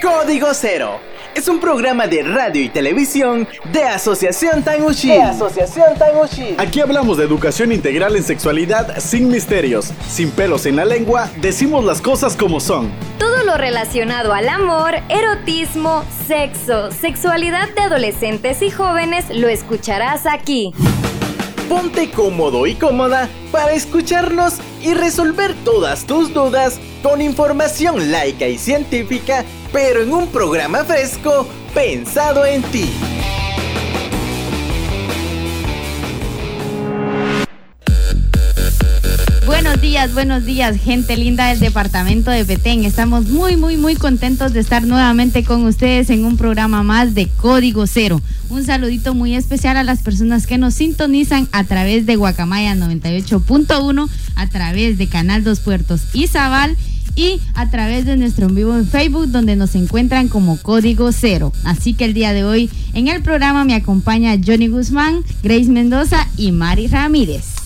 Código Cero es un programa de radio y televisión de Asociación Tanguchi. De Asociación Tanguchi. Aquí hablamos de educación integral en sexualidad sin misterios, sin pelos en la lengua, decimos las cosas como son. Todo lo relacionado al amor, erotismo, sexo, sexualidad de adolescentes y jóvenes lo escucharás aquí. Ponte cómodo y cómoda para escucharnos y resolver todas tus dudas con información laica y científica pero en un programa fresco pensado en ti. Buenos días, gente linda del departamento de Petén. Estamos muy, muy, muy contentos de estar nuevamente con ustedes en un programa más de Código Cero. Un saludito muy especial a las personas que nos sintonizan a través de Guacamaya 98.1, a través de Canal Dos Puertos Izabal y a través de nuestro en vivo en Facebook donde nos encuentran como Código Cero. Así que el día de hoy en el programa me acompaña Johnny Guzmán, Grace Mendoza y Mari Ramírez.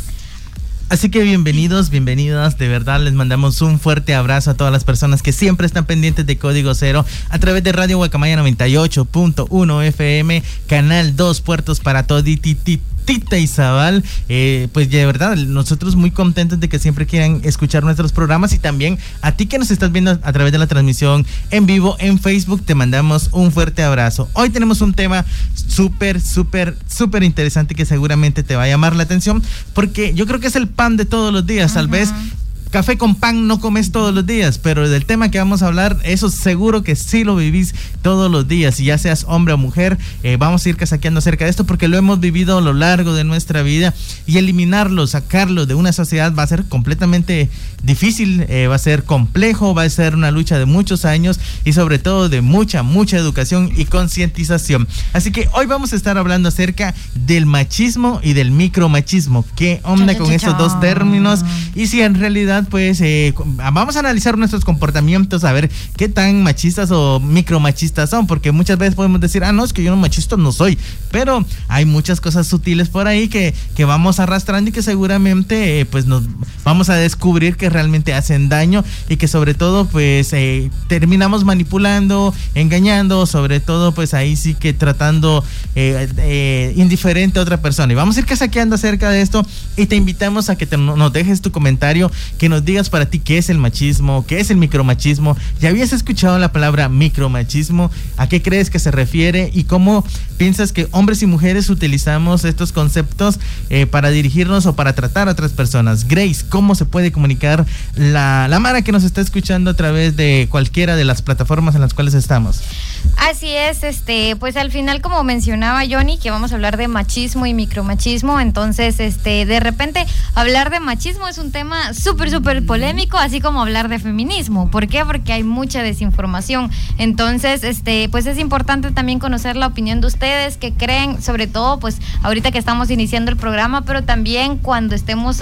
Así que bienvenidos, bienvenidas. De verdad les mandamos un fuerte abrazo a todas las personas que siempre están pendientes de Código Cero a través de Radio Guacamaya 98.1 FM, Canal 2 Puertos para Todititito Tita Izabal. Eh, pues de verdad, nosotros muy contentos de que siempre quieran escuchar nuestros programas y también a ti que nos estás viendo a través de la transmisión en vivo en Facebook, te mandamos un fuerte abrazo. Hoy tenemos un tema súper, súper, súper interesante que seguramente te va a llamar la atención porque yo creo que es el pan de todos los días. Tal vez Café con pan no comes todos los días, pero del tema que vamos a hablar, eso seguro que sí lo vivís todos los días, y ya seas hombre o mujer, eh, vamos a ir casaqueando acerca de esto porque lo hemos vivido a lo largo de nuestra vida y eliminarlo, sacarlo de una sociedad va a ser completamente difícil, eh, va a ser complejo, va a ser una lucha de muchos años y sobre todo de mucha, mucha educación y concientización. Así que hoy vamos a estar hablando acerca del machismo y del micromachismo. ¿Qué onda con estos dos términos? Y si en realidad pues eh, vamos a analizar nuestros comportamientos, a ver qué tan machistas o micromachistas son, porque muchas veces podemos decir, ah, no, es que yo no machista no soy, pero hay muchas cosas sutiles por ahí que, que vamos arrastrando y que seguramente eh, pues nos vamos a descubrir que realmente hacen daño y que sobre todo pues eh, terminamos manipulando, engañando, sobre todo pues ahí sí que tratando indiferente a otra persona. Y vamos a ir casaqueando acerca de esto y te invitamos a que nos dejes tu comentario, que nos digas para ti qué es el machismo, qué es el micromachismo. ¿Ya habías escuchado la palabra micromachismo? ¿A qué crees que se refiere? ¿Y cómo piensas que hombres y mujeres utilizamos estos conceptos eh, para dirigirnos o para tratar a otras personas? Grace, ¿cómo se puede comunicar la, la Mara que nos está escuchando a través de cualquiera de las plataformas en las cuales estamos? Así es, este, pues al final como mencionaba Johnny, que vamos a hablar de machismo y micromachismo, entonces este, de repente hablar de machismo es un tema súper súper polémico, así como hablar de feminismo. ¿Por qué? Porque hay mucha desinformación. Entonces, este, pues es importante también conocer la opinión de ustedes que creen, sobre todo, pues ahorita que estamos iniciando el programa, pero también cuando estemos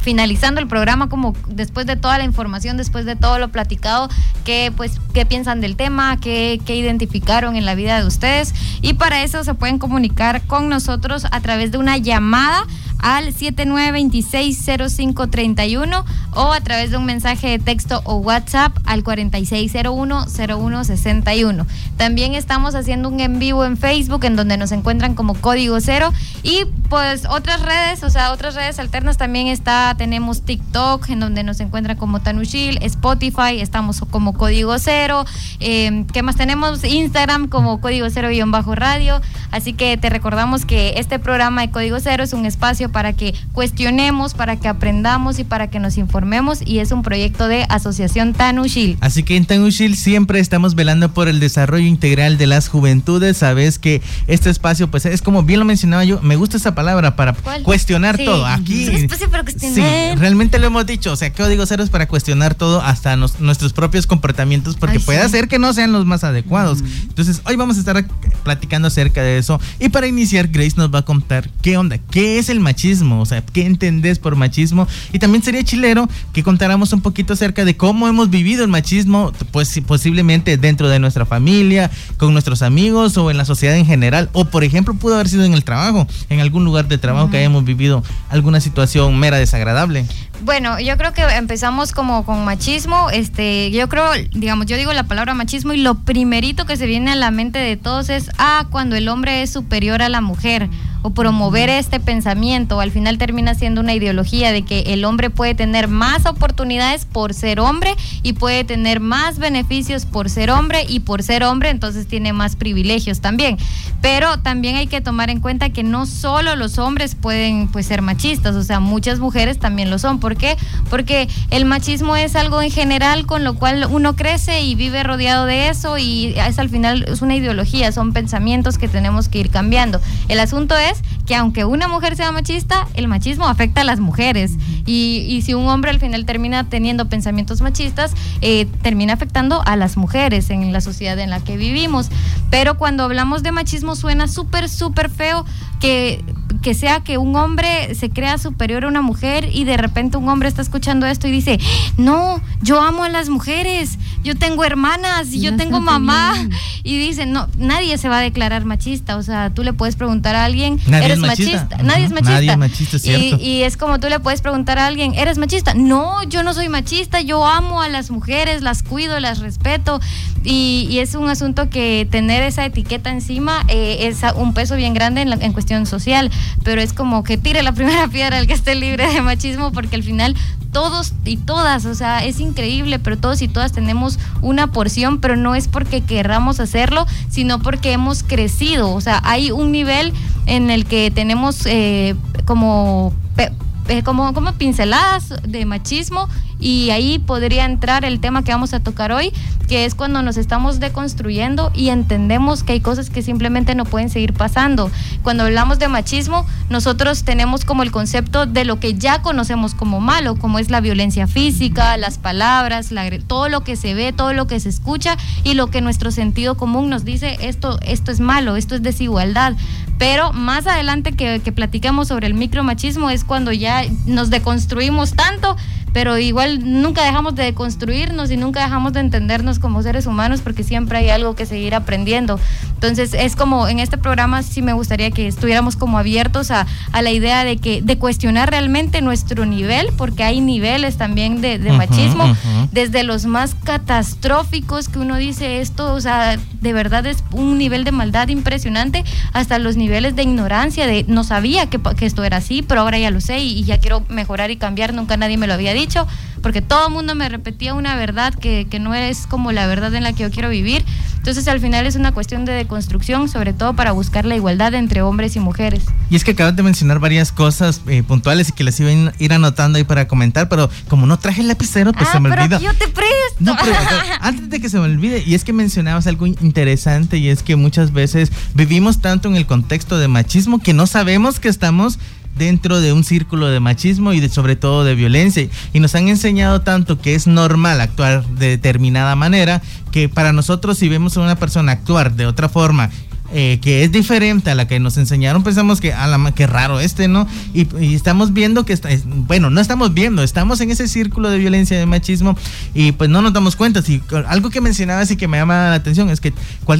finalizando el programa, como después de toda la información, después de todo lo platicado, qué pues qué piensan del tema, qué, qué identificaron en la vida de ustedes. Y para eso se pueden comunicar con nosotros a través de una llamada al 79260531 o a través de un mensaje de texto o WhatsApp al 46010161. También estamos haciendo un en vivo en Facebook en donde nos encuentran como Código Cero y pues otras redes, o sea, otras redes alternas también está, tenemos TikTok en donde nos encuentran como Tanushil, Spotify, estamos como Código Cero, eh, ¿qué más tenemos? Instagram como Código Cero-Radio, así que te recordamos que este programa de Código Cero es un espacio para que cuestionemos, para que aprendamos y para que nos informemos y es un proyecto de Asociación Tanushil. Así que en Tanushil siempre estamos velando por el desarrollo integral de las juventudes. Sabes que este espacio, pues es como bien lo mencionaba yo, me gusta esa palabra para cuestionar todo. Aquí. Sí, espacio para cuestionar. Sí, realmente lo hemos dicho. O sea, Código Cero es para cuestionar todo, hasta nuestros propios comportamientos, porque puede ser que no sean los más adecuados. Entonces, hoy vamos a estar platicando acerca de eso. Y para iniciar, Grace nos va a contar qué onda, qué es el machismo o sea, ¿qué entendés por machismo? Y también sería chilero que contáramos un poquito acerca de cómo hemos vivido el machismo, pues posiblemente dentro de nuestra familia, con nuestros amigos o en la sociedad en general, o por ejemplo pudo haber sido en el trabajo, en algún lugar de trabajo que hayamos vivido alguna situación mera desagradable. Bueno, yo creo que empezamos como con machismo. Este, yo creo, digamos, yo digo la palabra machismo y lo primerito que se viene a la mente de todos es ah, cuando el hombre es superior a la mujer o promover este pensamiento. Al final termina siendo una ideología de que el hombre puede tener más oportunidades por ser hombre y puede tener más beneficios por ser hombre y por ser hombre entonces tiene más privilegios también. Pero también hay que tomar en cuenta que no solo los hombres pueden pues ser machistas, o sea, muchas mujeres también lo son. ¿Por qué? Porque el machismo es algo en general con lo cual uno crece y vive rodeado de eso y es al final es una ideología, son pensamientos que tenemos que ir cambiando. El asunto es que aunque una mujer sea machista, el machismo afecta a las mujeres. Y, si un hombre al final termina teniendo pensamientos machistas, eh, termina afectando a las mujeres en la sociedad en la que vivimos. Pero cuando hablamos de machismo suena súper, súper feo que, que sea que un hombre se crea superior a una mujer y de repente un hombre está escuchando esto y dice, no, yo amo a las mujeres, yo tengo hermanas y yo tengo mamá. Y dice, no, nadie se va a declarar machista. O sea, tú le puedes preguntar a alguien, ¿eres machista? Nadie es machista. Nadie es machista, cierto. Y, y, es como tú le puedes preguntar a alguien, ¿eres machista? No, yo no soy machista, yo amo a las mujeres, las cuido, las respeto. Y, y es un asunto que tener esa etiqueta encima eh, es un peso bien grande en, en cuestión social. Pero es como que tire la primera piedra el que esté libre de machismo, porque al final todos y todas, o sea, es increíble, pero todos y todas tenemos una porción, pero no es porque querramos hacerlo, sino porque hemos crecido, o sea, hay un nivel en el que tenemos eh, como como, como pinceladas de machismo y ahí podría entrar el tema que vamos a tocar hoy, que es cuando nos estamos deconstruyendo y entendemos que hay cosas que simplemente no pueden seguir pasando. Cuando hablamos de machismo, nosotros tenemos como el concepto de lo que ya conocemos como malo, como es la violencia física, las palabras, todo lo que se ve, todo lo que se escucha y lo que nuestro sentido común nos dice, esto, esto es malo, esto es desigualdad. Pero más adelante que, que platiquemos sobre el micromachismo es cuando ya nos deconstruimos tanto pero igual nunca dejamos de construirnos y nunca dejamos de entendernos como seres humanos porque siempre hay algo que seguir aprendiendo. Entonces es como en este programa sí me gustaría que estuviéramos como abiertos a, a la idea de que de cuestionar realmente nuestro nivel, porque hay niveles también de, machismo, desde los más catastróficos que uno dice esto, o sea, de verdad es un nivel de maldad impresionante, hasta los niveles de ignorancia, de no sabía que, que esto era así, pero ahora ya lo sé y, y ya quiero mejorar y cambiar, nunca nadie me lo había dicho dicho, porque todo el mundo me repetía una verdad que, que no es como la verdad en la que yo quiero vivir. Entonces al final es una cuestión de deconstrucción, sobre todo para buscar la igualdad entre hombres y mujeres. Y es que acabas de mencionar varias cosas eh, puntuales y que les iba a ir anotando ahí para comentar, pero como no traje el lapicero, pues ah, se me pero olvida. Yo te presto. No, pero, antes de que se me olvide, y es que mencionabas algo interesante y es que muchas veces vivimos tanto en el contexto de machismo que no sabemos que estamos dentro de un círculo de machismo y sobre todo de violencia. Y nos han enseñado tanto que es normal actuar de determinada manera que para nosotros si vemos a una persona actuar de otra forma eh, que es diferente a la que nos enseñaron, pensamos que, a la, qué raro este, ¿no? Y, estamos viendo que, está, bueno, no estamos viendo, estamos en ese círculo de violencia, de machismo, y pues no nos damos cuenta. Si, algo que mencionabas y que me llama la atención es que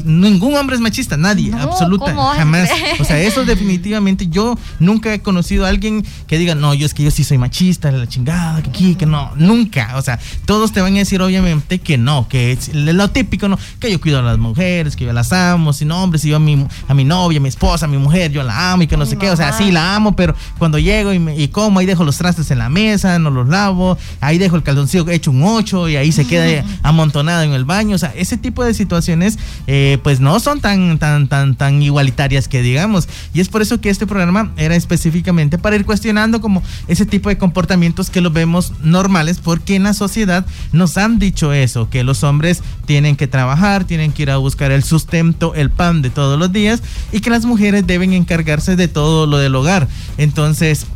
ningún hombre es machista, nadie, absoluta, jamás. O sea, eso definitivamente, yo nunca he conocido a alguien que diga, no, yo es que yo sí soy machista, la chingada, que aquí, que no, nunca. O sea, todos te van a decir obviamente que no, que es lo típico, ¿no? Que yo cuido a las mujeres, que yo las amo, si no, hombre, si yo mi, a mi novia, a mi esposa, a mi mujer, yo la amo y que no sé qué, o sea, sí la amo, pero cuando llego y, y, como, ahí dejo los trastes en la mesa, no los lavo, ahí dejo el calzoncillo hecho un 8 y ahí se queda amontonado en el baño, o sea, ese tipo de situaciones eh, pues no son tan, tan, tan, tan igualitarias que digamos, y es por eso que este programa era específicamente para ir cuestionando como ese tipo de comportamientos que los vemos normales, porque en la sociedad nos han dicho eso, que los hombres tienen que trabajar, tienen que ir a buscar el sustento, el pan de todo los días y que las mujeres deben encargarse de todo lo del hogar. Entonces,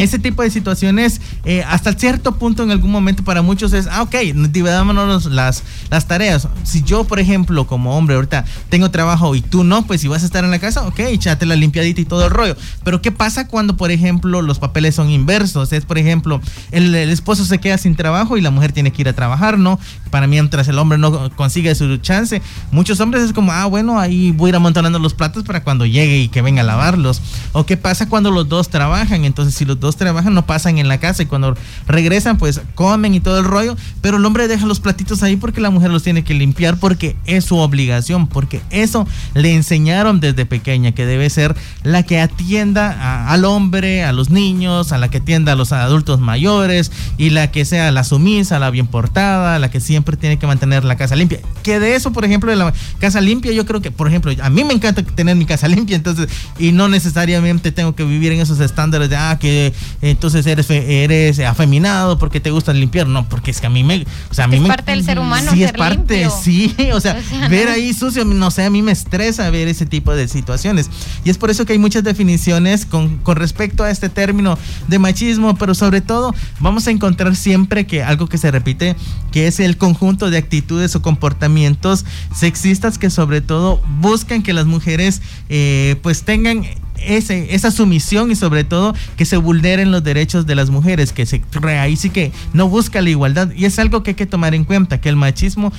ese tipo de situaciones, eh, hasta cierto punto en algún momento para muchos es, ah, ok, dividámonos las, las tareas. Si yo, por ejemplo, como hombre, ahorita tengo trabajo y tú no, pues si vas a estar en la casa, ok, échate la limpiadita y todo el rollo. Pero ¿qué pasa cuando, por ejemplo, los papeles son inversos? Es, por ejemplo, el, el esposo se queda sin trabajo y la mujer tiene que ir a trabajar, ¿no? Para mientras el hombre no consigue su chance. Muchos hombres es como, ah, bueno, ahí voy a ir amontonando los platos para cuando llegue y que venga a lavarlos. O qué pasa cuando los dos trabajan. Entonces, si los dos trabajan, no pasan en la casa y cuando regresan, pues comen y todo el rollo. Pero el hombre deja los platitos ahí porque la mujer los tiene que limpiar porque es su obligación, porque eso le enseñaron desde pequeña, que debe ser la que atienda al hombre, a los niños, a la que atienda a los adultos mayores y la que sea la sumisa, la bien portada, la que siempre tiene que mantener la casa limpia. Que de eso, por ejemplo, de la casa limpia, yo creo que, por ejemplo, a mí me encanta tener mi casa limpia, entonces, y no necesariamente tengo que vivir en esos estándares de, ah, que entonces eres, eres afeminado porque te gusta limpiar. No, porque es que a mí me. O sea, a mí es me, parte del ser humano. Sí, ser es parte, limpio. sí. O sea, O sea, ver no. ahí sucio, no sé, a mí me estresa ver ese tipo de situaciones. Y es por eso que hay muchas definiciones con, con respecto a este término de machismo, pero sobre todo vamos a encontrar siempre que algo que se repite, que es el conjunto de actitudes o comportamientos sexistas que sobre todo buscan que las mujeres eh, pues tengan ese, esa sumisión y sobre todo que se vulneren los derechos de las mujeres, que se ahí sí que no busca la igualdad. Y es algo que hay que tomar en cuenta, que el machismo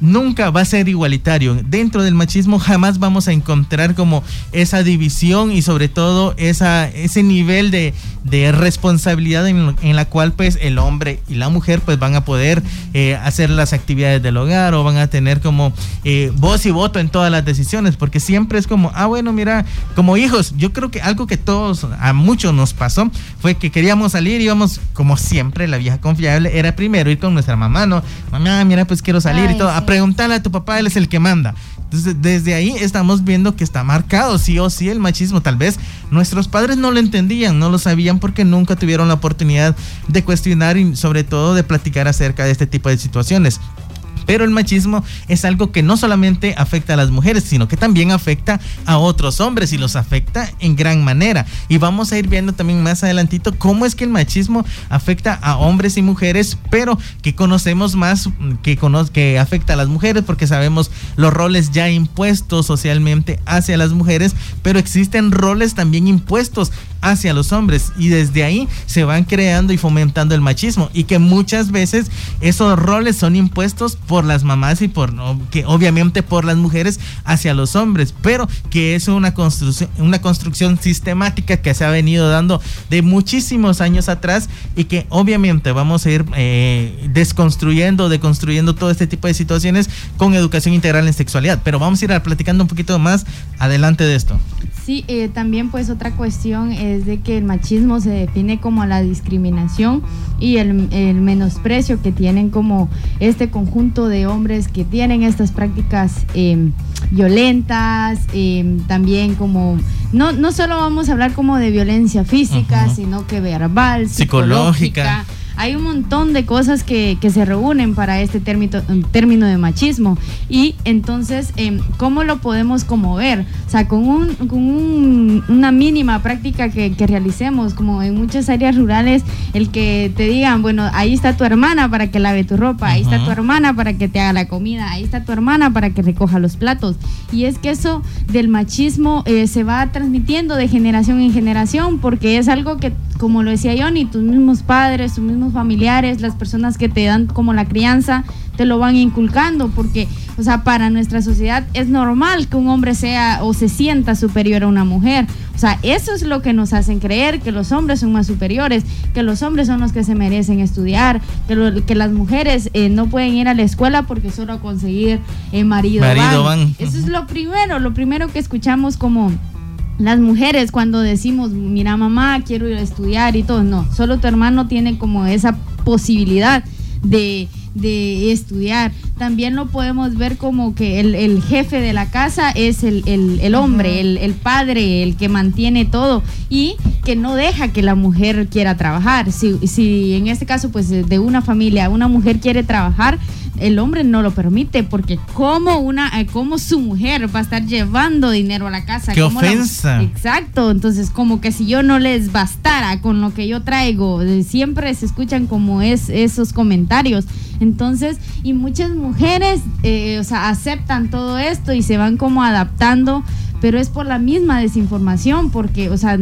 nunca va a ser igualitario. Dentro del machismo jamás vamos a encontrar como esa división y sobre todo esa, ese nivel de, de responsabilidad en, en, la cual pues el hombre y la mujer pues van a poder eh, hacer las actividades del hogar o van a tener como eh, voz y voto en todas las decisiones porque siempre es como, ah bueno, mira, como hijos, yo creo que algo que todos, a muchos nos pasó fue que queríamos salir, íbamos como siempre, la vieja confiable era primero ir con nuestra mamá, ¿no? Mamá, mira, pues quiero salir Ay, y todo, sí. Preguntarle a tu papá, él es el que manda. Entonces, desde ahí estamos viendo que está marcado, sí o sí, el machismo. Tal vez nuestros padres no lo entendían, no lo sabían porque nunca tuvieron la oportunidad de cuestionar y sobre todo de platicar acerca de este tipo de situaciones. Pero el machismo es algo que no solamente afecta a las mujeres, sino que también afecta a otros hombres y los afecta en gran manera. Y vamos a ir viendo también más adelantito cómo es que el machismo afecta a hombres y mujeres, pero que conocemos más que, que afecta a las mujeres porque sabemos los roles ya impuestos socialmente hacia las mujeres, pero existen roles también impuestos hacia los hombres. Y desde ahí se van creando y fomentando el machismo. Y que muchas veces esos roles son impuestos por las mamás y por que obviamente por las mujeres hacia los hombres, pero que es una construcción una construcción sistemática que se ha venido dando de muchísimos años atrás y que obviamente vamos a ir eh, desconstruyendo, deconstruyendo todo este tipo de situaciones con educación integral en sexualidad, pero vamos a ir platicando un poquito más adelante de esto. Sí, eh, también pues otra cuestión es de que el machismo se define como la discriminación y el, el, menosprecio que tienen como este conjunto de hombres que tienen estas prácticas eh, violentas, eh, también como, no, no solo vamos a hablar como de violencia física, uh -huh. sino que verbal, psicológica. psicológica hay un montón de cosas que, que se reúnen para este término, término de machismo. Y entonces, eh, ¿cómo lo podemos como ver? O sea, con, un, con un, una mínima práctica que, que, realicemos, como en muchas áreas rurales, el que te digan, bueno, ahí está tu hermana para que lave tu ropa, ahí está tu hermana para que te haga la comida, ahí está tu hermana para que recoja los platos. Y es que eso del machismo eh, se va transmitiendo de generación en generación, porque es algo que, como lo decía Johnny, tus mismos padres, tus mismos familiares, las personas que te dan como la crianza, te lo van inculcando, porque, o sea, para nuestra sociedad es normal que un hombre sea o se sienta superior a una mujer. O sea, eso es lo que nos hacen creer, que los hombres son más superiores, que los hombres son los que se merecen estudiar, que, lo, que las mujeres eh, no pueden ir a la escuela porque solo a conseguir eh, marido, marido van. van. Eso es lo primero, lo primero que escuchamos como las mujeres cuando decimos, mira mamá, quiero ir a estudiar y todo, no, solo tu hermano tiene como esa posibilidad de, de estudiar. También lo podemos ver como que el, el jefe de la casa es el, el, el hombre, el, padre, el que mantiene todo y que no deja que la mujer quiera trabajar. Si, si en este caso, pues de una familia, una mujer quiere trabajar, el hombre no lo permite porque como una eh, como su mujer va a estar llevando dinero a la casa. ¡Qué ofensa! exacto, entonces como que si yo no les bastara con lo que yo traigo, eh, siempre se escuchan como es esos comentarios. Entonces, y muchas mujeres, eh, o sea, aceptan todo esto y se van como adaptando pero es por la misma desinformación, porque, o sea,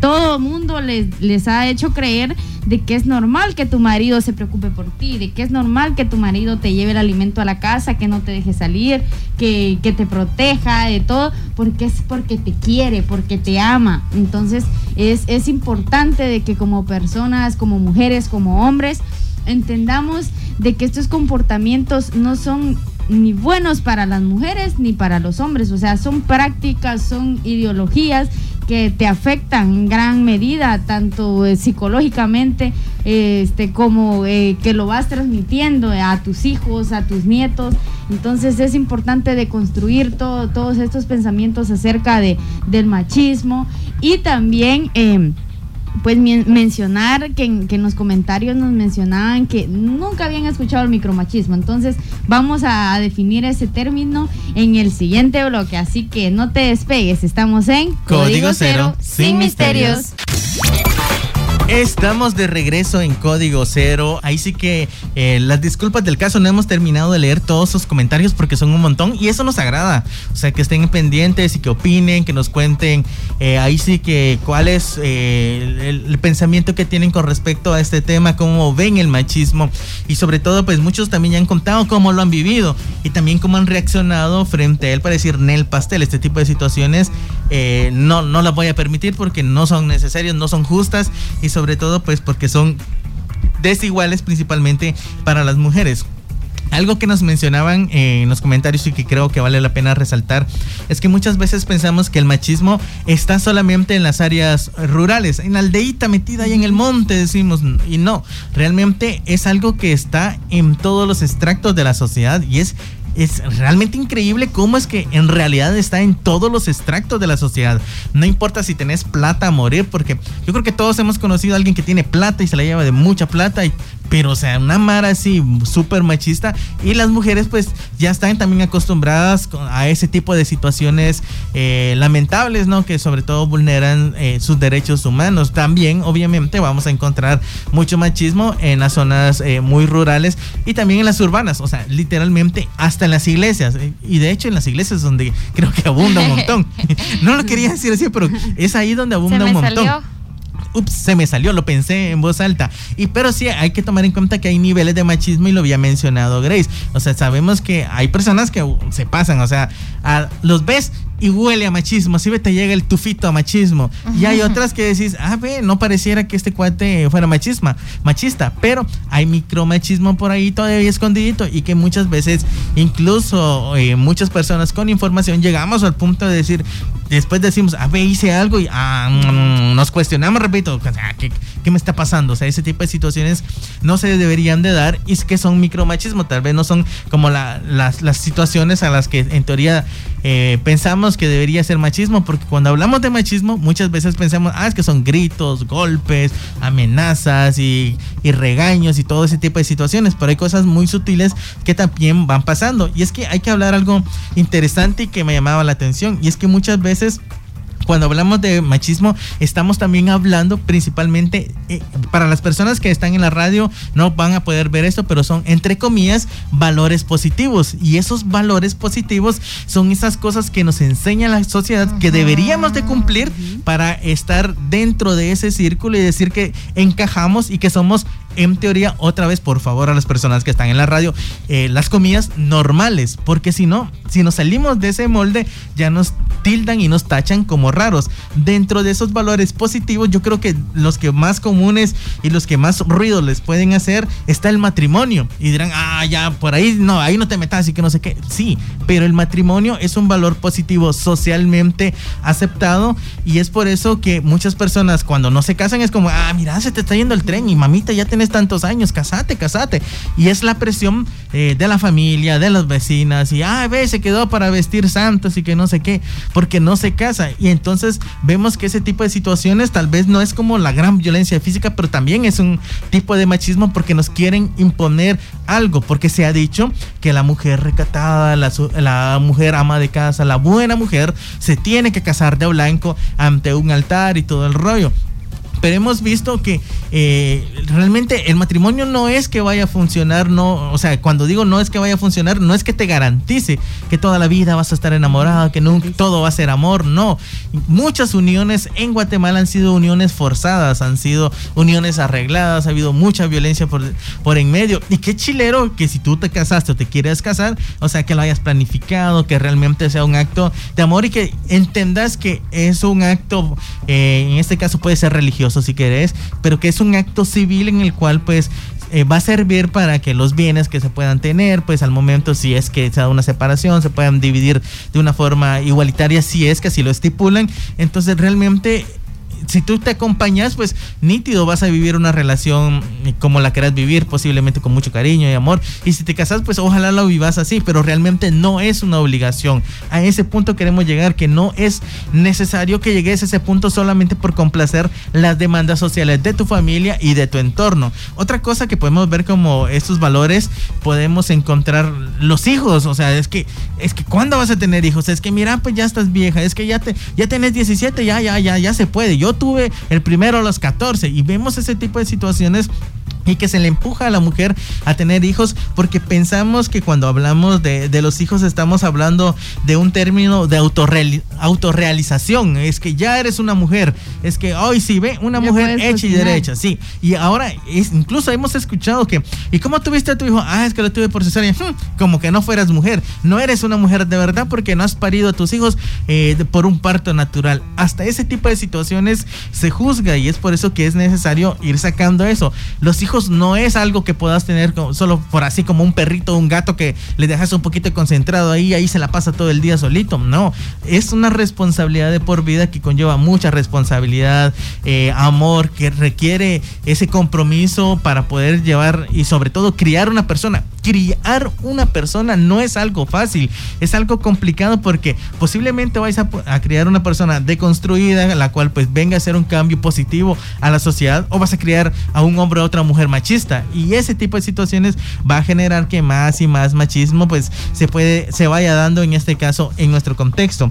todo mundo les, les ha hecho creer de que es normal que tu marido se preocupe por ti, de que es normal que tu marido te lleve el alimento a la casa, que no te deje salir, que, que te proteja de todo, porque es porque te quiere, porque te ama. Entonces, es, es importante de que como personas, como mujeres, como hombres, entendamos de que estos comportamientos no son ni buenos para las mujeres ni para los hombres. O sea, son prácticas, son ideologías que te afectan en gran medida, tanto eh, psicológicamente este, como eh, que lo vas transmitiendo a tus hijos, a tus nietos. Entonces es importante de construir todos estos pensamientos acerca de, del machismo y también... Pues mencionar que en, que en, los comentarios nos mencionaban que nunca habían escuchado el micromachismo. Entonces vamos a, definir ese término en el siguiente bloque. Así que no te despegues. Estamos en Código, Cero, sin, misterios. Estamos de regreso en Código Cero. Ahí sí que eh, las disculpas del caso, no hemos terminado de leer todos sus comentarios porque son un montón y eso nos agrada. O sea, que estén pendientes y que opinen, que nos cuenten eh, ahí sí que cuál es eh, el, pensamiento que tienen con respecto a este tema, cómo ven el machismo y sobre todo pues muchos también ya han contado cómo lo han vivido y también cómo han reaccionado frente a él para decir Nel Pastel, este tipo de situaciones no, no las voy a permitir porque no son necesarias, no son justas y sobre todo pues porque son desiguales principalmente para las mujeres. Algo que nos mencionaban en los comentarios y que creo que vale la pena resaltar es que muchas veces pensamos que el machismo está solamente en las áreas rurales, en la aldeíta metida ahí en el monte, decimos, y no, realmente es algo que está en todos los extractos de la sociedad y es es realmente increíble cómo es que en realidad está en todos los extractos de la sociedad. No importa si tenés plata a morir, porque yo creo que todos hemos conocido a alguien que tiene plata y se la lleva de mucha plata y pero o sea, una mara así súper machista y las mujeres pues ya están también acostumbradas a ese tipo de situaciones eh, lamentables, ¿no? Que sobre todo vulneran eh, sus derechos humanos. También obviamente vamos a encontrar mucho machismo en las zonas eh, muy rurales y también en las urbanas, o sea, literalmente hasta en las iglesias y de hecho en las iglesias donde creo que abunda un montón. no lo quería decir así, pero es ahí donde abunda un montón ups, se me salió, lo pensé en voz alta. Y pero sí, hay que tomar en cuenta que hay niveles de machismo y lo había mencionado Grace. O sea, sabemos que hay personas que se pasan, o sea, los ves y huele a machismo, así te llega el tufito a machismo. Y hay otras que decís, ah, ve, no pareciera que este cuate fuera machisma, machista, pero hay micromachismo por ahí todavía escondidito y que muchas veces, incluso eh, muchas personas con información, llegamos al punto de decir, después decimos, ah, ve, hice algo y ah, mm, nos cuestionamos, repito, ¿qué, ¿qué, me está pasando? O sea, ese tipo de situaciones no se deberían de dar y es que son micromachismo, tal vez no son como las, las situaciones a las que en teoría eh, pensamos que debería ser machismo, porque cuando hablamos de machismo, muchas veces pensamos, ah, es que son gritos, golpes, amenazas y, y regaños y todo ese tipo de situaciones, pero hay cosas muy sutiles que también van pasando. Y es que hay que hablar algo interesante y que me llamaba la atención, y es que muchas veces cuando hablamos de machismo, estamos también hablando principalmente eh, para las personas que están en la radio, no van a poder ver esto, pero son entre comillas valores positivos. Y esos valores positivos son esas cosas que nos enseña la sociedad que deberíamos de cumplir para estar dentro de ese círculo y decir que encajamos y que somos en teoría, otra vez, por favor, a las personas que están en la radio, eh, las comidas normales, porque si no, si nos salimos de ese molde, ya nos tildan y nos tachan como raros. Dentro de esos valores positivos, yo creo que los que más comunes y los que más ruido les pueden hacer está el matrimonio. Y dirán, ah, ya, por ahí no, ahí no te metas y que no sé qué. Sí, pero el matrimonio es un valor positivo socialmente aceptado y es por eso que muchas personas cuando no se casan es como, ah, mira, se te está yendo el tren y mamita, ya tantos años, casate, casate. Y es la presión eh, de la familia, de las vecinas y, ah, ve, se quedó para vestir santos y que no sé qué, porque no se casa. Y entonces vemos que ese tipo de situaciones tal vez no es como la gran violencia física, pero también es un tipo de machismo porque nos quieren imponer algo, porque se ha dicho que la mujer recatada, la, la mujer ama de casa, la buena mujer, se tiene que casar de blanco ante un altar y todo el rollo pero hemos visto que eh, realmente el matrimonio no es que vaya a funcionar, no, o sea, cuando digo no es que vaya a funcionar, no es que te garantice que toda la vida vas a estar enamorado, que no, todo va a ser amor, no. Muchas uniones en Guatemala han sido uniones forzadas, han sido uniones arregladas, ha habido mucha violencia por, por en medio. Y qué chilero que si tú te casaste o te quieres casar, o sea, que lo hayas planificado, que realmente sea un acto de amor y que entendas que es un acto, eh, en este caso puede ser religioso si querés, pero que es un acto civil en el cual pues eh, va a servir para que los bienes que se puedan tener, pues al momento si es que se da una separación, se puedan dividir de una forma igualitaria, si es que así lo estipulan. Entonces realmente si tú te acompañas, pues nítido vas a vivir una relación como la quieras vivir, posiblemente con mucho cariño y amor. Y si te casas, pues ojalá lo vivas así, pero realmente no es una obligación. A ese punto queremos llegar, que no es necesario que llegues a ese punto solamente por complacer las demandas sociales de tu familia y de tu entorno. Otra cosa que podemos ver como estos valores, podemos encontrar los hijos, o sea, es que, es que ¿cuándo vas a tener hijos? Es que mira, pues ya estás vieja, es que ya, te, ya tenés 17, ya, ya, ya, ya se puede. Yo tuve el primero a los 14 y vemos ese tipo de situaciones y que se le empuja a la mujer a tener hijos porque pensamos que cuando hablamos de, de los hijos estamos hablando de un término de autorrealización, es que ya eres una mujer, es que hoy sí ve una mujer hecha y derecha, sí, y ahora es, incluso hemos escuchado que, ¿y cómo tuviste a tu hijo? Ah, es que lo tuve por cesárea, hmm, como que no fueras mujer, no eres una mujer de verdad porque no has parido a tus hijos eh, por un parto natural, hasta ese tipo de situaciones se juzga y es por eso que es necesario ir sacando eso, los hijos no es algo que puedas tener solo por así como un perrito o un gato que le dejas un poquito concentrado ahí, ahí se la pasa todo el día solito. No, es una responsabilidad de por vida que conlleva mucha responsabilidad, eh, amor, que requiere ese compromiso para poder llevar y sobre todo criar una persona. Criar una persona no es algo fácil, es algo complicado porque posiblemente vais a, a criar una persona deconstruida, la cual pues venga a hacer un cambio positivo a la sociedad, o vas a criar a un hombre o otra mujer machista y ese tipo de situaciones va a generar que más y más machismo pues se puede se vaya dando en este caso en nuestro contexto.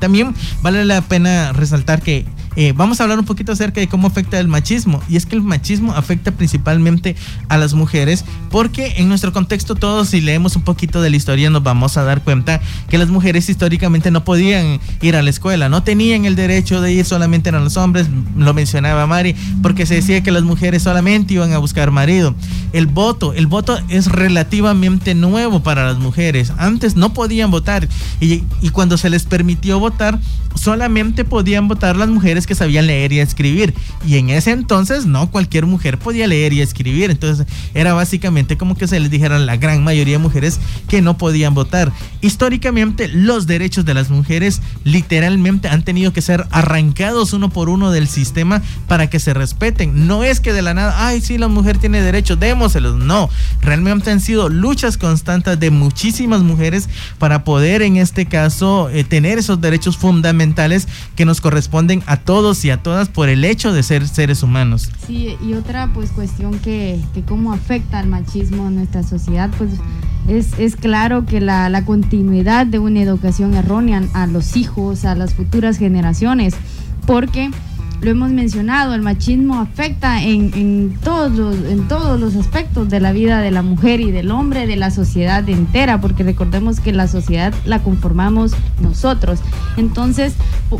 También vale la pena resaltar que eh, vamos a hablar un poquito acerca de cómo afecta el machismo. Y es que el machismo afecta principalmente a las mujeres porque en nuestro contexto todos si leemos un poquito de la historia nos vamos a dar cuenta que las mujeres históricamente no podían ir a la escuela, no tenían el derecho de ir, solamente eran los hombres, lo mencionaba Mari, porque se decía que las mujeres solamente iban a buscar marido. El voto, el voto es relativamente nuevo para las mujeres. Antes no podían votar y, y cuando se les permitió votar, solamente podían votar las mujeres que sabían leer y escribir. Y en ese entonces no cualquier mujer podía leer y escribir. Entonces era básicamente como que se les dijera la gran mayoría de mujeres que no podían votar. Históricamente los derechos de las mujeres literalmente han tenido que ser arrancados uno por uno del sistema para que se respeten. No es que de la nada, ay, sí, la mujer tiene derechos, démoselos. No, realmente han sido luchas constantes de muchísimas mujeres para poder en este caso eh, tener esos derechos fundamentales que nos corresponden a todos y a todas por el hecho de ser seres humanos. Sí, y otra pues cuestión que, que cómo afecta el machismo en nuestra sociedad, pues es, es claro que la, la continuidad de una educación errónea a los hijos, a las futuras generaciones, porque lo hemos mencionado, el machismo afecta en, en, todos los, en todos los aspectos de la vida de la mujer y del hombre, de la sociedad entera, porque recordemos que la sociedad la conformamos nosotros. Entonces,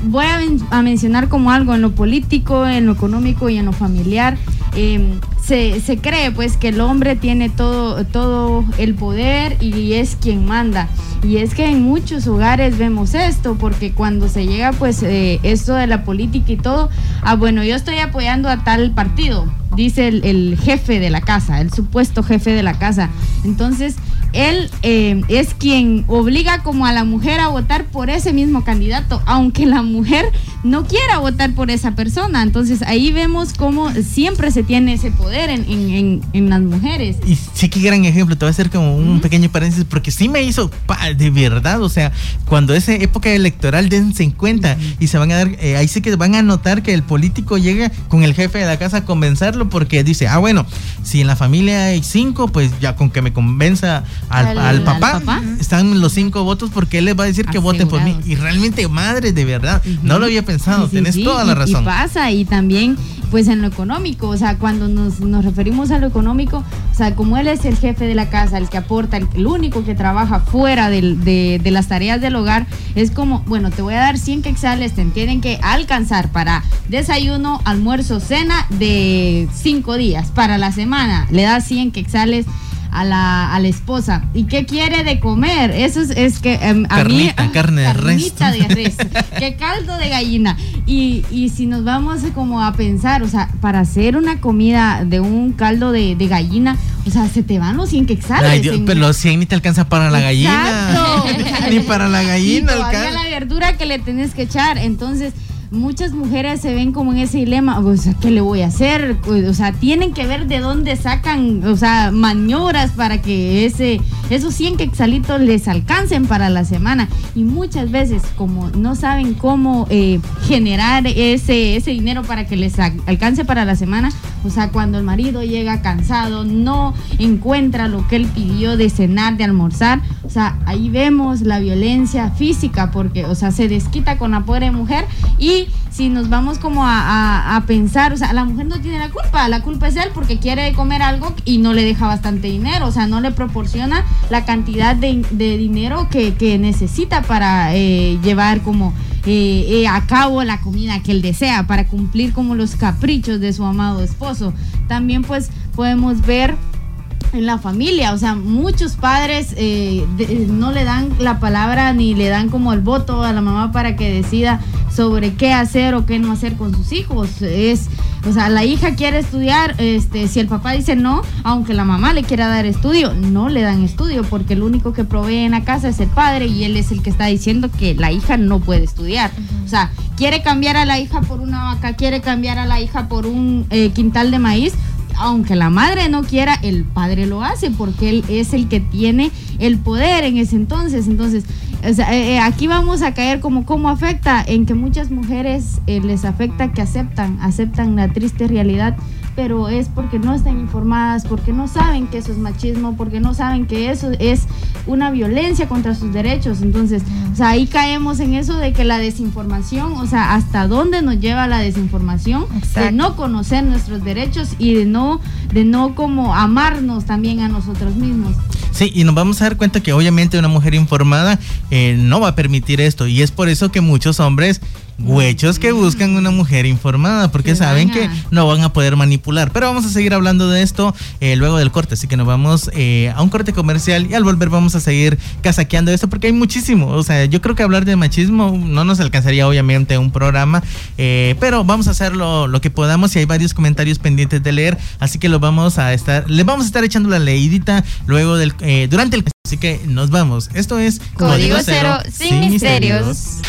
voy a, mencionar como algo en lo político, en lo económico y en lo familiar. Eh, se, se, cree pues que el hombre tiene todo, todo el poder y es quien manda. Y es que en muchos hogares vemos esto, porque cuando se llega pues eh, esto de la política y todo, ah bueno, yo estoy apoyando a tal partido, dice el, el, jefe de la casa, el supuesto jefe de la casa. Entonces, él eh, es quien obliga como a la mujer a votar por ese mismo candidato, aunque la mujer no quiera votar por esa persona. Entonces ahí vemos cómo siempre se tiene ese poder en, en, en, las mujeres. Y sí, qué gran ejemplo. Te voy a hacer como un pequeño paréntesis porque sí me hizo de verdad. O sea, cuando es época electoral, dense en cuenta y se van a dar, eh, ahí sí que van a notar que el político llega con el jefe de la casa a convencerlo porque dice, ah, bueno, si en la familia hay cinco, pues ya con que me convenza al, papá, están los cinco votos porque él les va a decir que voten por mí. Y realmente, madre, de verdad, no lo había pensado, tenés toda la razón. Y pasa, y también pues en lo económico, o sea, cuando nos, nos, referimos a lo económico, o sea, como él es el jefe de la casa, el que aporta, el, único que trabaja fuera de, de, las tareas del hogar, es como, bueno, te voy a dar 100 quexales, te tienen que alcanzar para desayuno, almuerzo, cena de 5 días, para la semana, le das 100 quexales a la, a la esposa. ¿Y qué quiere de comer? Eso es, es que em, a mí... carne de res. de res. que caldo de gallina. Y, y, si nos vamos como a pensar, o sea, para hacer una comida de un caldo de, de gallina, o sea, se te van los 100 quexales. Ay, Dios, pero los 100 ni te alcanza para la gallina. ni para la gallina. Y la verdura que le tenés que echar. Entonces muchas mujeres se ven como en ese dilema, o sea, ¿qué le voy a hacer? O sea, tienen que ver de dónde sacan, o sea, maniobras para que ese, esos 100 quexalitos les alcancen para la semana. Y muchas veces, como no saben cómo eh, generar ese, ese dinero para que les alcance para la semana, o sea, cuando el marido llega cansado, no encuentra lo que él pidió de cenar, de almorzar, o sea, ahí vemos la violencia física, porque, o sea, se desquita con la pobre mujer y si nos vamos como a, pensar, o sea, la mujer no tiene la culpa, la culpa es él porque quiere comer algo y no le deja bastante dinero, o sea, no le proporciona la cantidad de, dinero que, necesita para eh, llevar como eh, eh, a cabo la comida que él desea, para cumplir como los caprichos de su amado esposo. También pues podemos ver en la familia, o sea, muchos padres eh, no le dan la palabra ni le dan como el voto a la mamá para que decida sobre qué hacer o qué no hacer con sus hijos. Es, o sea, la hija quiere estudiar, este, si el papá dice no, aunque la mamá le quiera dar estudio, no le dan estudio porque el único que provee en la casa es el padre y él es el que está diciendo que la hija no puede estudiar. O sea, quiere cambiar a la hija por una vaca, quiere cambiar a la hija por un eh, quintal de maíz, aunque la madre no quiera, el padre lo hace porque él es el que tiene el poder en ese entonces. Entonces, eh, eh, aquí vamos a caer como cómo afecta, en que muchas mujeres eh, les afecta que aceptan, aceptan la triste realidad pero es porque no están informadas, porque no saben que eso es machismo, porque no saben que eso es una violencia contra sus derechos. Entonces, o sea, ahí caemos en eso de que la desinformación, o sea, hasta dónde nos lleva la desinformación, de no conocer nuestros derechos y de no, de no como amarnos también a nosotros mismos. Sí, y nos vamos a dar cuenta que obviamente una mujer informada eh, no va a permitir esto y es por eso que muchos hombres huechos que buscan una mujer informada porque saben que no van a poder manipular. Pero vamos a seguir hablando de esto eh, luego del corte, así que nos vamos eh, a un corte comercial y al volver vamos a seguir casaqueando esto porque hay muchísimo. O sea, yo creo que hablar de machismo no nos alcanzaría obviamente un programa, eh, pero vamos a hacer lo, que podamos y hay varios comentarios pendientes de leer, así que lo vamos a estar, le vamos a estar echando la leidita luego del, durante el... Así que nos vamos. Esto es Código, Cero, sin, misterios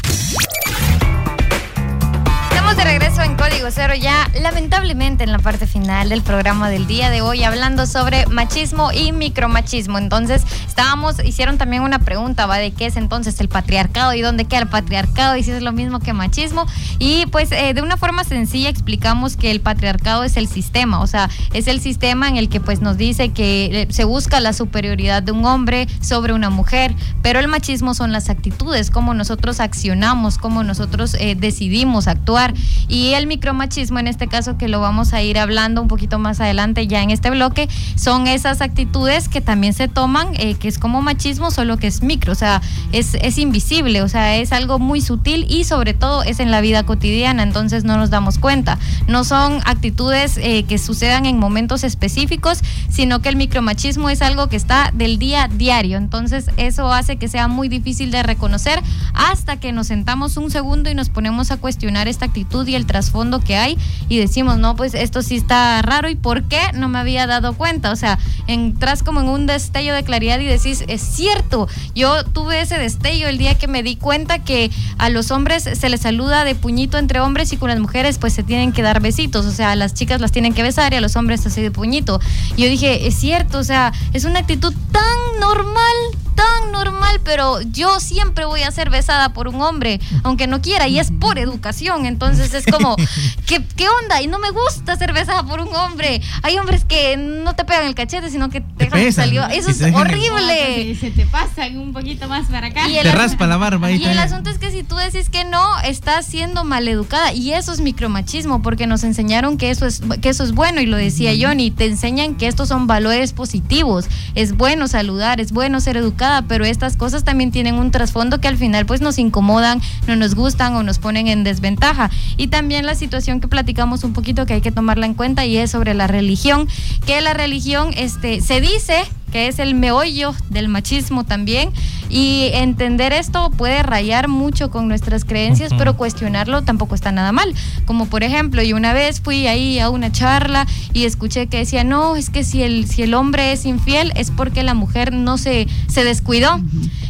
de regreso en Código Cero ya, lamentablemente en la parte final del programa del día de hoy, hablando sobre machismo y micromachismo. Entonces, estábamos, hicieron también una pregunta, ¿va? De qué es entonces el patriarcado y dónde queda el patriarcado y si es lo mismo que machismo. Y pues eh, de una forma sencilla explicamos que el patriarcado es el sistema, o sea, es el sistema en el que pues nos dice que eh, se busca la superioridad de un hombre sobre una mujer, pero el machismo son las actitudes, cómo nosotros accionamos, cómo nosotros eh, decidimos actuar. Y el micromachismo, en este caso, que lo vamos a ir hablando un poquito más adelante ya en este bloque, son esas actitudes que también se toman, eh, que es como machismo, solo que es micro, o sea, es, es invisible, o sea, es algo muy sutil y sobre todo es en la vida cotidiana, entonces no nos damos cuenta. No son actitudes eh, que sucedan en momentos específicos, sino que el micromachismo es algo que está del día diario, entonces eso hace que sea muy difícil de reconocer hasta que nos sentamos un segundo y nos ponemos a cuestionar esta actitud y el trasfondo que hay y decimos, no, pues esto sí está raro y por qué no me había dado cuenta. O sea, entras como en un destello de claridad y decís, es cierto, yo tuve ese destello el día que me di cuenta que a los hombres se les saluda de puñito entre hombres y con las mujeres pues se tienen que dar besitos, o sea, a las chicas las tienen que besar y a los hombres así de puñito. Y yo dije, es cierto, o sea, es una actitud tan normal tan normal, pero yo siempre voy a ser besada por un hombre, aunque no quiera, y es por educación. Entonces es como, ¿qué, qué onda? Y no me gusta ser besada por un hombre. Hay hombres que no te pegan el cachete, sino que te, dejan salió. Eso es horrible. Se te pasan un poquito más para acá. Y te raspa la barba. Y, el asunto es que si tú decís que no, estás siendo maleducada. Y eso es micromachismo, porque nos enseñaron que eso es, que eso es bueno, y lo decía Johnny, te enseñan que estos son valores positivos. Es bueno saludar, es bueno ser educado pero estas cosas también tienen un trasfondo que al final pues nos incomodan, no nos gustan o nos ponen en desventaja. Y también la situación que platicamos un poquito que hay que tomarla en cuenta y es sobre la religión, que la religión este, se dice que es el meollo del machismo también. Y entender esto puede rayar mucho con nuestras creencias, pero cuestionarlo tampoco está nada mal. Como por ejemplo, yo una vez fui ahí a una charla y escuché que decía, no, es que si el, si el hombre es infiel es porque la mujer no se, se descuidó.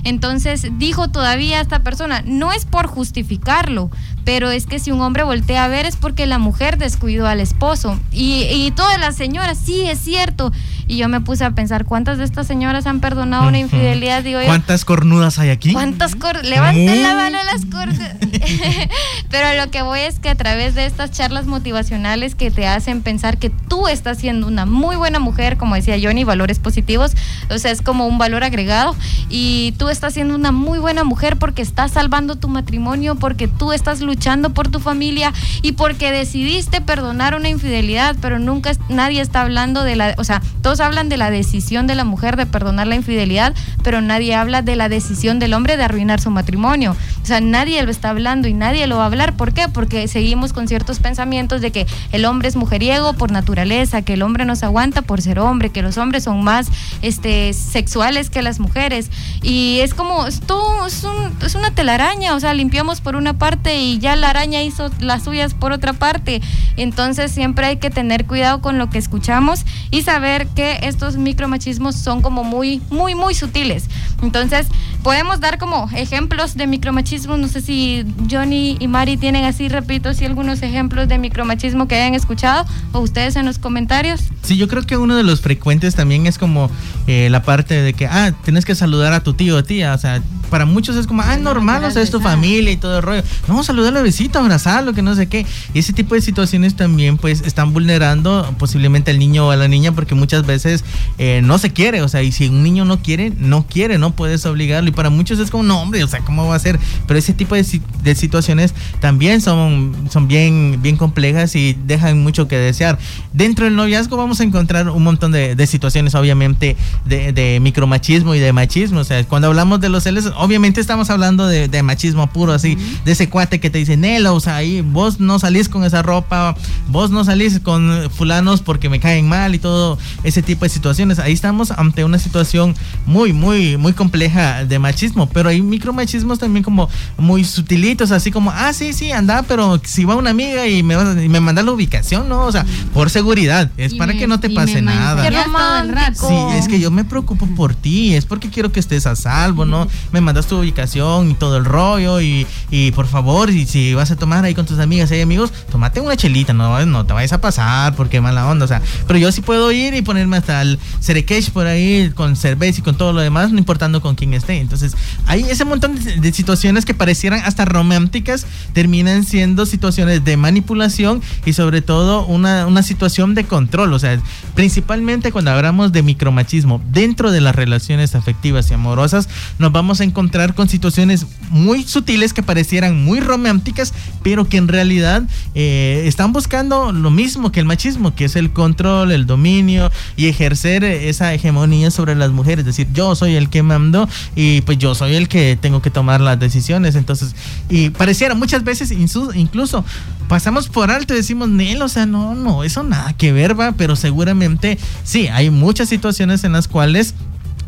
Entonces dijo todavía esta persona, no es por justificarlo, pero es que si un hombre voltea a ver es porque la mujer descuidó al esposo. Y, y todas las señoras, sí, es cierto. Y yo me puse a pensar, ¿cuántas de estas señoras han perdonado una infidelidad? Digo ¿Cuántas cornudas hay aquí? ¿Cuántas cornudas? Levanten la mano las cornudas. Pero lo que voy es que a través de estas charlas motivacionales que te hacen pensar que tú estás siendo una muy buena mujer, como decía Johnny, valores positivos, o sea, es como un valor agregado, y tú estás siendo una muy buena mujer porque estás salvando tu matrimonio, porque tú estás luchando por tu familia y porque decidiste perdonar una infidelidad, pero nunca nadie está hablando de la, o sea, todos hablan de la decisión de la mujer de perdonar la infidelidad, pero nadie habla de la decisión del hombre de arruinar su matrimonio. O sea, nadie lo está hablando y nadie lo va a hablar. ¿Por qué? Porque seguimos con ciertos pensamientos de que el hombre es mujeriego por naturaleza, que el hombre nos aguanta por ser hombre, que los hombres son más este, sexuales que las mujeres. Y es como, esto es, es una telaraña, o sea, limpiamos por una parte y ya la araña hizo las suyas por otra parte. Entonces siempre hay que tener cuidado con lo que escuchamos y saber que estos micromachismos son como muy, muy, muy sutiles. Entonces, podemos dar como ejemplos de micromachismo. No sé si Johnny y Mari tienen así, repito, si algunos ejemplos de micromachismo que hayan escuchado o ustedes en los comentarios. Sí, yo creo que uno de los frecuentes también es como eh, la parte de que, ah, tienes que saludar a tu tío o tía. O sea, para muchos es como, ah, normal, o sea, es tu familia y todo el rollo. No, saludarle besito, abrazarlo, que no sé qué. Y ese tipo de situaciones también, pues, están vulnerando posiblemente al niño o a la niña porque muchas veces eh, no se quiere, o sea, y si un niño no quiere, no quiere, no puedes obligarlo. Y para muchos es como, no, hombre, o sea, ¿cómo va a ser? Pero ese tipo de, de situaciones también son, son bien, bien complejas y dejan mucho que desear. Dentro del noviazgo vamos a encontrar un montón de, de situaciones, obviamente, de, de, micromachismo y de machismo. O sea, cuando hablamos de los celos, obviamente estamos hablando de, de machismo puro, así, de ese cuate que te dice, Nelo, o sea, ahí vos no salís con esa ropa, vos no salís con fulanos porque me caen mal y todo ese tipo de situaciones. Ahí estamos ante una situación muy, muy, muy compleja de machismo, pero hay micromachismos también como muy sutilitos, así como, ah, sí, sí, anda, pero si va una amiga y me, me manda la ubicación, ¿no? O sea, por seguridad, es para que no te pase nada. Sí, es que yo me preocupo por ti, es porque quiero que estés a salvo, ¿no? Me mandas tu ubicación y todo el rollo y, y por favor, y si vas a tomar ahí con tus amigas y amigos, tómate una chelita, no, no te vayas a pasar porque mala onda, o sea, pero yo sí puedo ir y ponerme hasta el Cerekesh por ahí con cerveza y con todo lo demás, no importando con quién esté. Entonces, hay ese montón de, situaciones que parecieran hasta románticas, terminan siendo situaciones de manipulación y sobre todo una, una situación de control. O sea, principalmente cuando hablamos de micromachismo dentro de las relaciones afectivas y amorosas, nos vamos a encontrar con situaciones muy sutiles que parecieran muy románticas, pero que en realidad eh, están buscando lo mismo que el machismo, que es el control, el dominio y ejercer esa hegemonía sobre las mujeres, es decir, yo soy el que y pues yo soy el que tengo que tomar las decisiones. Entonces, y pareciera muchas veces incluso pasamos por alto y decimos, Nel, o sea, no, no, eso nada que ver, va, pero seguramente sí, hay muchas situaciones en las cuales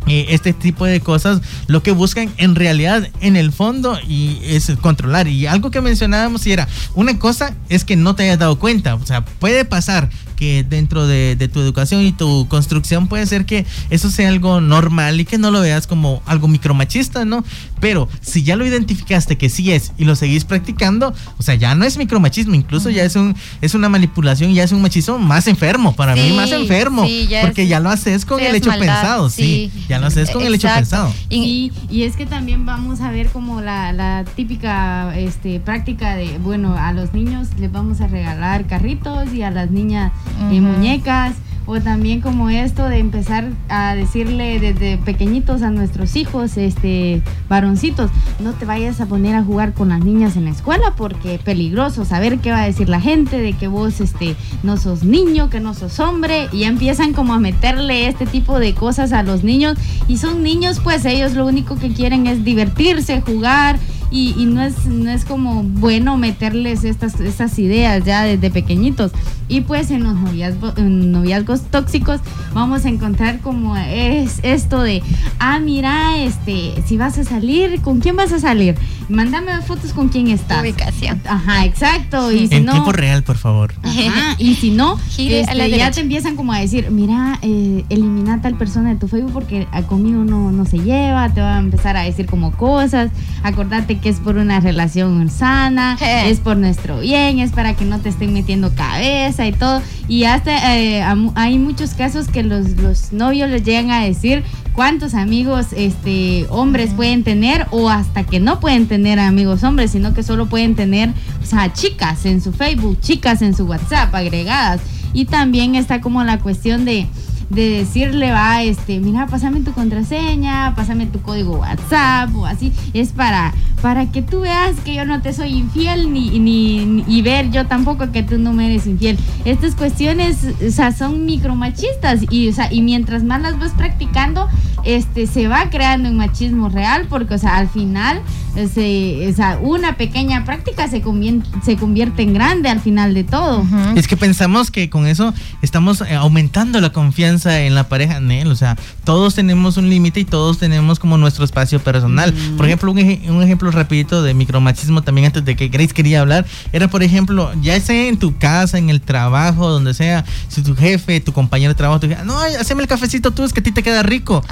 eh, este tipo de cosas lo que buscan en realidad en el fondo y es controlar y algo que mencionábamos y era una cosa es que no te hayas dado cuenta o sea puede pasar que dentro de, tu educación y tu construcción puede ser que eso sea algo normal y que no lo veas como algo micromachista, ¿no? Pero si ya lo identificaste que sí es y lo seguís practicando, o sea, ya no es micromachismo, incluso ya es un es una manipulación, ya es un machismo más enfermo, para mí más enfermo, porque ya lo haces con el hecho pensado, sí, ya lo haces con el hecho pensado. Y, y es que también vamos a ver como la, la típica este, práctica de, bueno, a los niños les vamos a regalar carritos y a las niñas y muñecas o también como esto de empezar a decirle desde pequeñitos a nuestros hijos, este, varoncitos, no te vayas a poner a jugar con las niñas en la escuela porque es peligroso, saber qué va a decir la gente de que vos, este, no sos niño, que no sos hombre, y ya empiezan como a meterle este tipo de cosas a los niños, y son niños, pues ellos lo único que quieren es divertirse, jugar, y, no, es, no es como bueno meterles estas, estas ideas ya desde pequeñitos. Y pues en los noviazgos, noviazgos tóxicos vamos a encontrar como es esto de, ah, mira, este, si vas a salir, ¿con quién vas a salir? Mándame fotos con quién estás. Ubicación. Ajá, exacto. Y si en tiempo real, por favor. Ajá, y si no, este, ya te empiezan como a decir, mira, eh, elimina tal persona de tu Facebook porque conmigo no, no se lleva, te va a empezar a decir como cosas, acordate que es por una relación sana, es por nuestro bien, es para que no te estén metiendo cabeza y todo. Y hasta eh, hay muchos casos que los, los novios les llegan a decir cuántos amigos este hombres pueden tener o hasta que no pueden tener amigos hombres, sino que solo pueden tener, o sea, chicas en su Facebook, chicas en su WhatsApp agregadas. Y también está como la cuestión de de decirle, va, este, mira, pásame tu contraseña, pásame tu código WhatsApp o así, es para, para que tú veas que yo no te soy infiel ni, ni, y ver yo tampoco que tú no me eres infiel. Estas cuestiones, o sea, son micromachistas y, o sea, y mientras más las vas practicando, este, se va creando un machismo real porque, o sea, al final, se, o sea, una pequeña práctica se convierte, se convierte en grande al final de todo. Es que pensamos que con eso estamos eh, aumentando la confianza en la pareja, Nel. O sea, todos tenemos un límite y todos tenemos como nuestro espacio personal. Mm. Por ejemplo, un, un, ejemplo rapidito de micromachismo también antes de que Grace quería hablar, era por ejemplo, ya sea en tu casa, en el trabajo, donde sea, si tu jefe, tu compañero de trabajo te dice, no, haceme el cafecito tú, es que a ti te queda rico.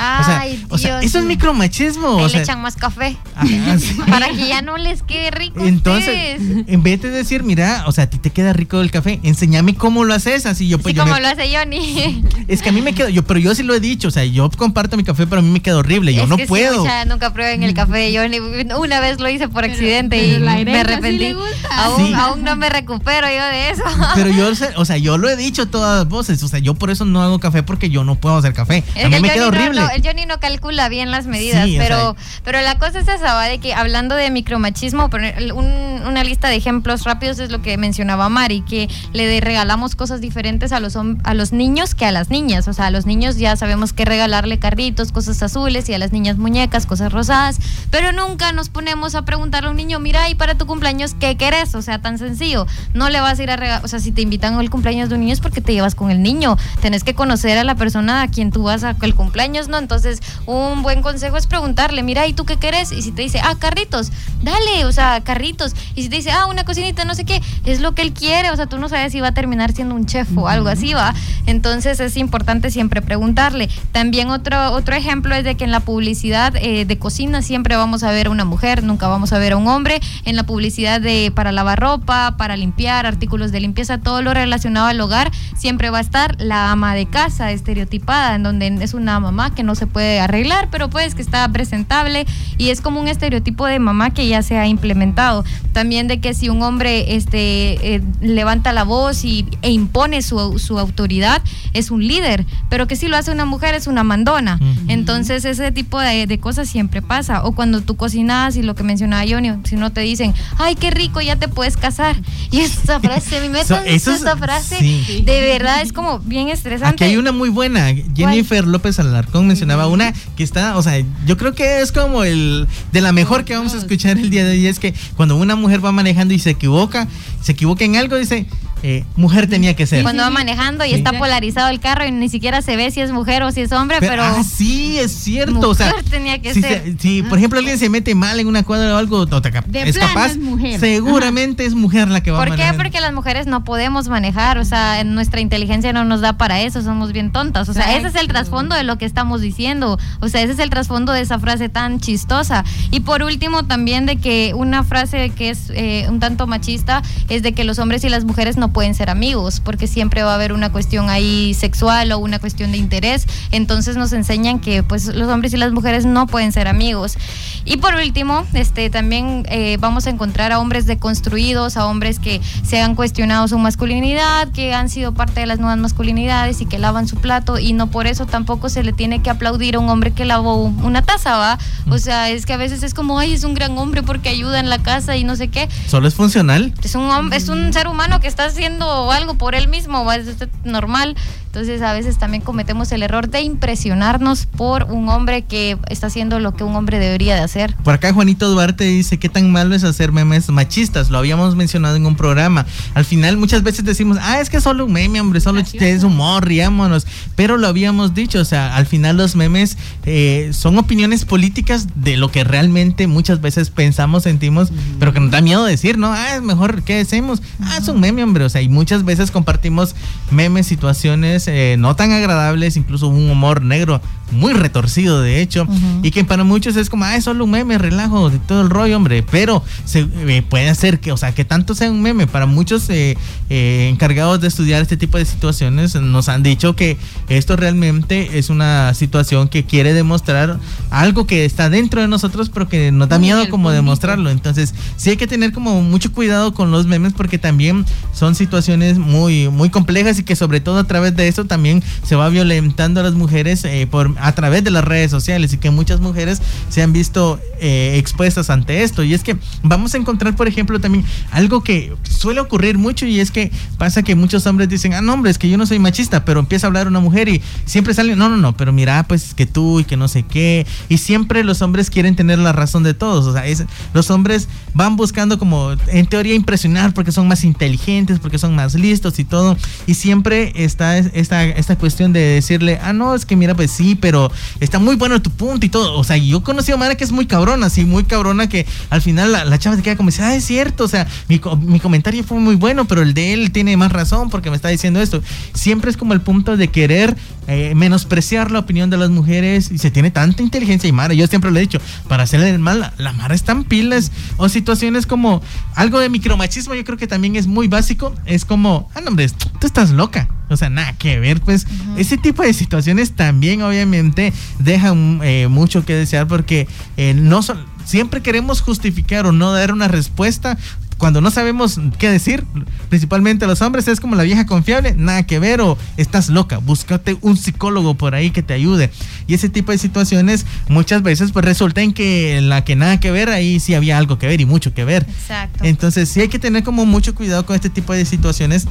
o sea, eso es micromachismo. le echan más café. Para que ya no les quede rico. Entonces, en vez de decir, mira, o sea, a ti te queda rico el café, enséñame cómo lo haces, así yo pues. Como lo hace Johnny. Es que a mí me quedo, yo, pero yo sí lo he dicho, o sea, yo comparto mi café, pero a mí me queda horrible, yo no puedo. Sí, nunca prueben el café, yo una vez lo hice por accidente y me arrepentí. aún, aún, no me recupero yo de eso. Pero yo, o sea, yo lo he dicho todas voces, o sea, yo por eso no hago café porque yo no puedo hacer café. a mí me queda horrible. el Johnny no calcula bien las medidas, pero, pero la cosa es esa, ¿va? de que hablando de micromachismo, una lista de ejemplos rápidos es lo que mencionaba Mari, que le regalamos cosas diferentes a los, a los niños que a las niñas. O sea, a los niños ya sabemos que regalarle carritos, cosas azules y a las niñas muñecas, cosas rosadas. Pero nunca nos ponemos a preguntarle a un niño, mira, y para tu cumpleaños, ¿qué querés? O sea, tan sencillo. No le vas a ir a regalar, o sea, si te invitan al cumpleaños de un niño es porque te llevas con el niño. Tenés que conocer a la persona a quien tú vas a el cumpleaños, ¿no? Entonces, un buen consejo es preguntarle, mira, ¿y tú qué querés? Y si te dice, ah, carritos, dale, o sea, carritos. Y si te dice, ah, una cocinita, no sé qué, es lo que él quiere. O sea, tú no sabes si va a terminar siendo un chef o algo así, va. Entonces, es importante siempre preguntarle. También otro, otro ejemplo es de que en la publicidad eh, de cocina siempre vamos a ver a una mujer, nunca vamos a ver a un hombre. En la publicidad de para lavar ropa, para limpiar, artículos de limpieza, todo lo relacionado al hogar, siempre va a estar la ama de casa estereotipada, en donde es una mamá que no se puede arreglar, pero pues que está presentable y es como un estereotipo de mamá que ya se ha implementado. También de que si un hombre este, eh, levanta la voz y, e impone su, su autoridad, es un líder pero que si lo hace una mujer es una mandona. Entonces ese tipo de, cosas siempre pasa. O cuando tú cocinas y lo que mencionaba Johnny, si no te dicen, ay, qué rico, ya te puedes casar. Y esa frase, esa frase, de verdad es como bien estresante. Aquí hay una muy buena. Jennifer López Alarcón mencionaba una que está, o sea, yo creo que es como el de la mejor que vamos a escuchar el día de hoy. Es que cuando una mujer va manejando y se equivoca, se equivoca en algo, dice, eh, mujer tenía que ser. Cuando va manejando y está polarizado el carro y ni siquiera se ve si es mujer o si es hombre, pero. ah, sí, es cierto. o sea, tenía que si, ser. si, por ejemplo, alguien se mete mal en una cuadra o algo, o te, De es capaz, es mujer. seguramente es mujer la que va ¿Por qué? manejando. Porque las mujeres no podemos manejar, o sea, nuestra inteligencia no nos da para eso, somos bien tontas. O sea, ese es el trasfondo de lo que estamos diciendo. O sea, ese es el trasfondo de esa frase tan chistosa. Y por último, también de que una frase que es eh, un tanto machista es de que los hombres y las mujeres no pueden ser amigos, porque siempre va a haber una cuestión ahí sexual o una cuestión de interés. Entonces nos enseñan que pues los hombres y las mujeres no pueden ser amigos. Y por último, este también eh, vamos a encontrar a hombres deconstruidos, a hombres que se han cuestionado su masculinidad, que han sido parte de las nuevas masculinidades y que lavan su plato y no por eso tampoco se le tiene que aplaudir a un hombre que lavó una taza, ¿va? O sea, es que a veces es como, ay, es un gran hombre porque ayuda en la casa y no sé qué. Solo es funcional. Es un, es un ser humano que está haciendo algo por él mismo, es normal. Entonces a veces también cometemos el error de impresionarnos por un hombre que está haciendo lo que un hombre debería de hacer. Por acá Juanito Duarte dice, ¿qué tan malo es hacer memes machistas? Lo habíamos mencionado en un programa. Al final muchas veces decimos, ah, es que solo un meme, hombre, solo es humor, riámonos. Pero lo habíamos dicho, o sea, al final los memes eh, son opiniones políticas de lo que realmente muchas veces pensamos, sentimos, pero que nos da miedo decir, ¿no? Ah, es mejor, ¿qué decimos? Ah, es un meme, hombre. O sea, y muchas veces compartimos memes, situaciones eh, no tan agradables, incluso un humor negro muy retorcido, de hecho, y que para muchos es como, ah, es solo un meme, relajo, de todo el rollo, hombre, pero se, eh, puede ser que, o sea, que tanto sea un meme, para muchos eh, eh, encargados de estudiar este tipo de situaciones nos han dicho que esto realmente es una situación que quiere demostrar algo que está dentro de nosotros, pero que nos da Muy miedo como demostrarlo, entonces sí hay que tener como mucho cuidado con los memes porque también son situaciones muy, muy complejas y que sobre todo a través de eso también se va violentando a las mujeres eh, por, a través de las redes sociales y que muchas mujeres se han visto eh, expuestas ante esto. Y es que vamos a encontrar, por ejemplo, también algo que suele ocurrir mucho y es que pasa que muchos hombres dicen, ah, no, hombre, es que yo no soy machista, pero empieza a hablar una mujer y siempre sale, no, no, no, pero mira, pues que tú y que no sé qué. Y siempre los hombres quieren tener la razón de todos. O sea, es- los hombres van buscando como, en teoría, impresionar porque son más inteligentes, porque son más listos y todo. Y siempre está es- esta, esta cuestión de decirle, ah, no, es que mira, pues sí, pero está muy bueno tu punto y todo. O sea, yo he conocido a Mara que es muy cabrona, sí, muy cabrona que al final la, la chava se queda como, ah, es cierto, o sea, mi, mi comentario fue muy bueno, pero el de él tiene más razón porque me está diciendo esto. Siempre es como el punto de querer eh, menospreciar la opinión de las mujeres y se tiene tanta inteligencia y Mara, yo siempre lo he dicho, para hacerle el mal, la, la Mara está en pilas o situaciones como algo de micromachismo, yo creo que también es muy básico, es como, ah, no, hombre, tú estás loca. O sea, nada que ver, pues ese tipo de situaciones también obviamente dejan eh, mucho que desear porque eh, no son, siempre queremos justificar o no dar una respuesta cuando no sabemos qué decir, principalmente los hombres, es como la vieja confiable, nada que ver o estás loca, búscate un psicólogo por ahí que te ayude. Y ese tipo de situaciones muchas veces pues resulta en que la que nada que ver, ahí sí había algo que ver y mucho que ver. Exacto. Entonces sí hay que tener como mucho cuidado con este tipo de situaciones.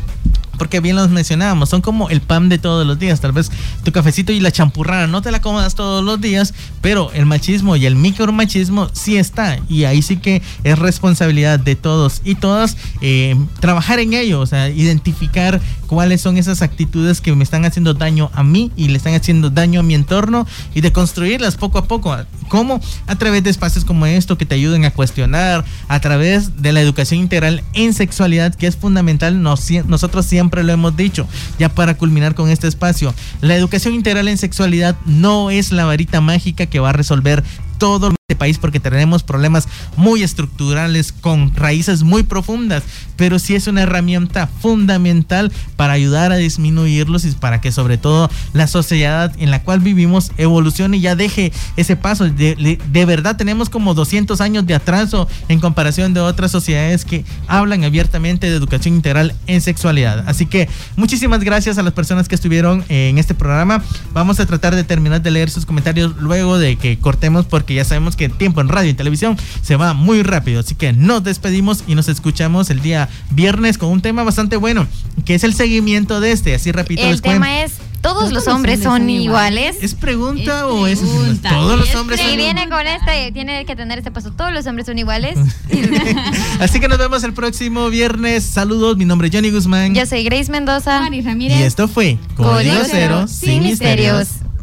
Porque bien los mencionábamos, son como el pan de todos los días. Tal vez tu cafecito y la champurrada no te la comas todos los días, pero el machismo y el micromachismo sí está. Y ahí sí que es responsabilidad de todos y todas eh, trabajar en ello, o sea, identificar cuáles son esas actitudes que me están haciendo daño a mí y le están haciendo daño a mi entorno y de construirlas poco a poco. ¿Cómo? A través de espacios como esto que te ayuden a cuestionar, a través de la educación integral en sexualidad, que es fundamental, nos- nosotros siempre lo hemos dicho, ya para culminar con este espacio. La educación integral en sexualidad no es la varita mágica que va a resolver todo país porque tenemos problemas muy estructurales con raíces muy profundas, pero sí es una herramienta fundamental para ayudar a disminuirlos y para que sobre todo la sociedad en la cual vivimos evolucione y ya deje ese paso. De, verdad tenemos como 200 años de atraso en comparación de otras sociedades que hablan abiertamente de educación integral en sexualidad. Así que muchísimas gracias a las personas que estuvieron en este programa. Vamos a tratar de terminar de leer sus comentarios luego de que cortemos porque ya sabemos que el tiempo en radio y televisión se va muy rápido. Así que nos despedimos y nos escuchamos el día viernes con un tema bastante bueno, que es el seguimiento de este. Así repito, El les cuento. tema es ¿Todos los hombres son iguales? ¿Es pregunta Es o es pregunta. todos los Es hombres Sí, son viene con este, tiene que tener este paso. ¿Todos los hombres son iguales? Así que nos vemos el próximo viernes. Saludos, mi nombre es Johnny Guzmán. Yo soy Grace Mendoza. Mari Y Ramírez. esto fue Código Cero Cero, sin sin misterios. misterios.